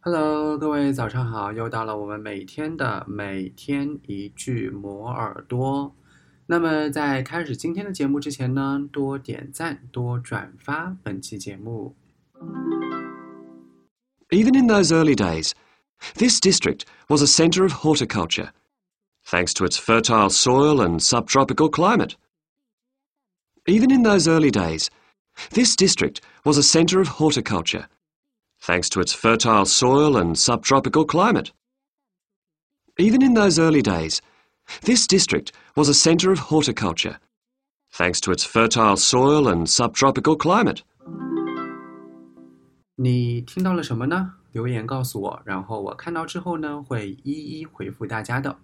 Hello，各位早上好！又到了我们每天的每天一句磨耳朵。那么在开始今天的节目之前呢，多点赞，多转发本期节目。Even in those early days, this district was a centre of horticulture, thanks to its fertile soil and subtropical climate. Even in those early days, this district was a centre of horticulture, thanks to its fertile soil and subtropical climate. Even in those early days, this district was a centre of horticulture, thanks to its fertile soil and subtropical climate. 你听到了什么呢？留言告诉我，然后我看到之后呢，会一一回复大家的。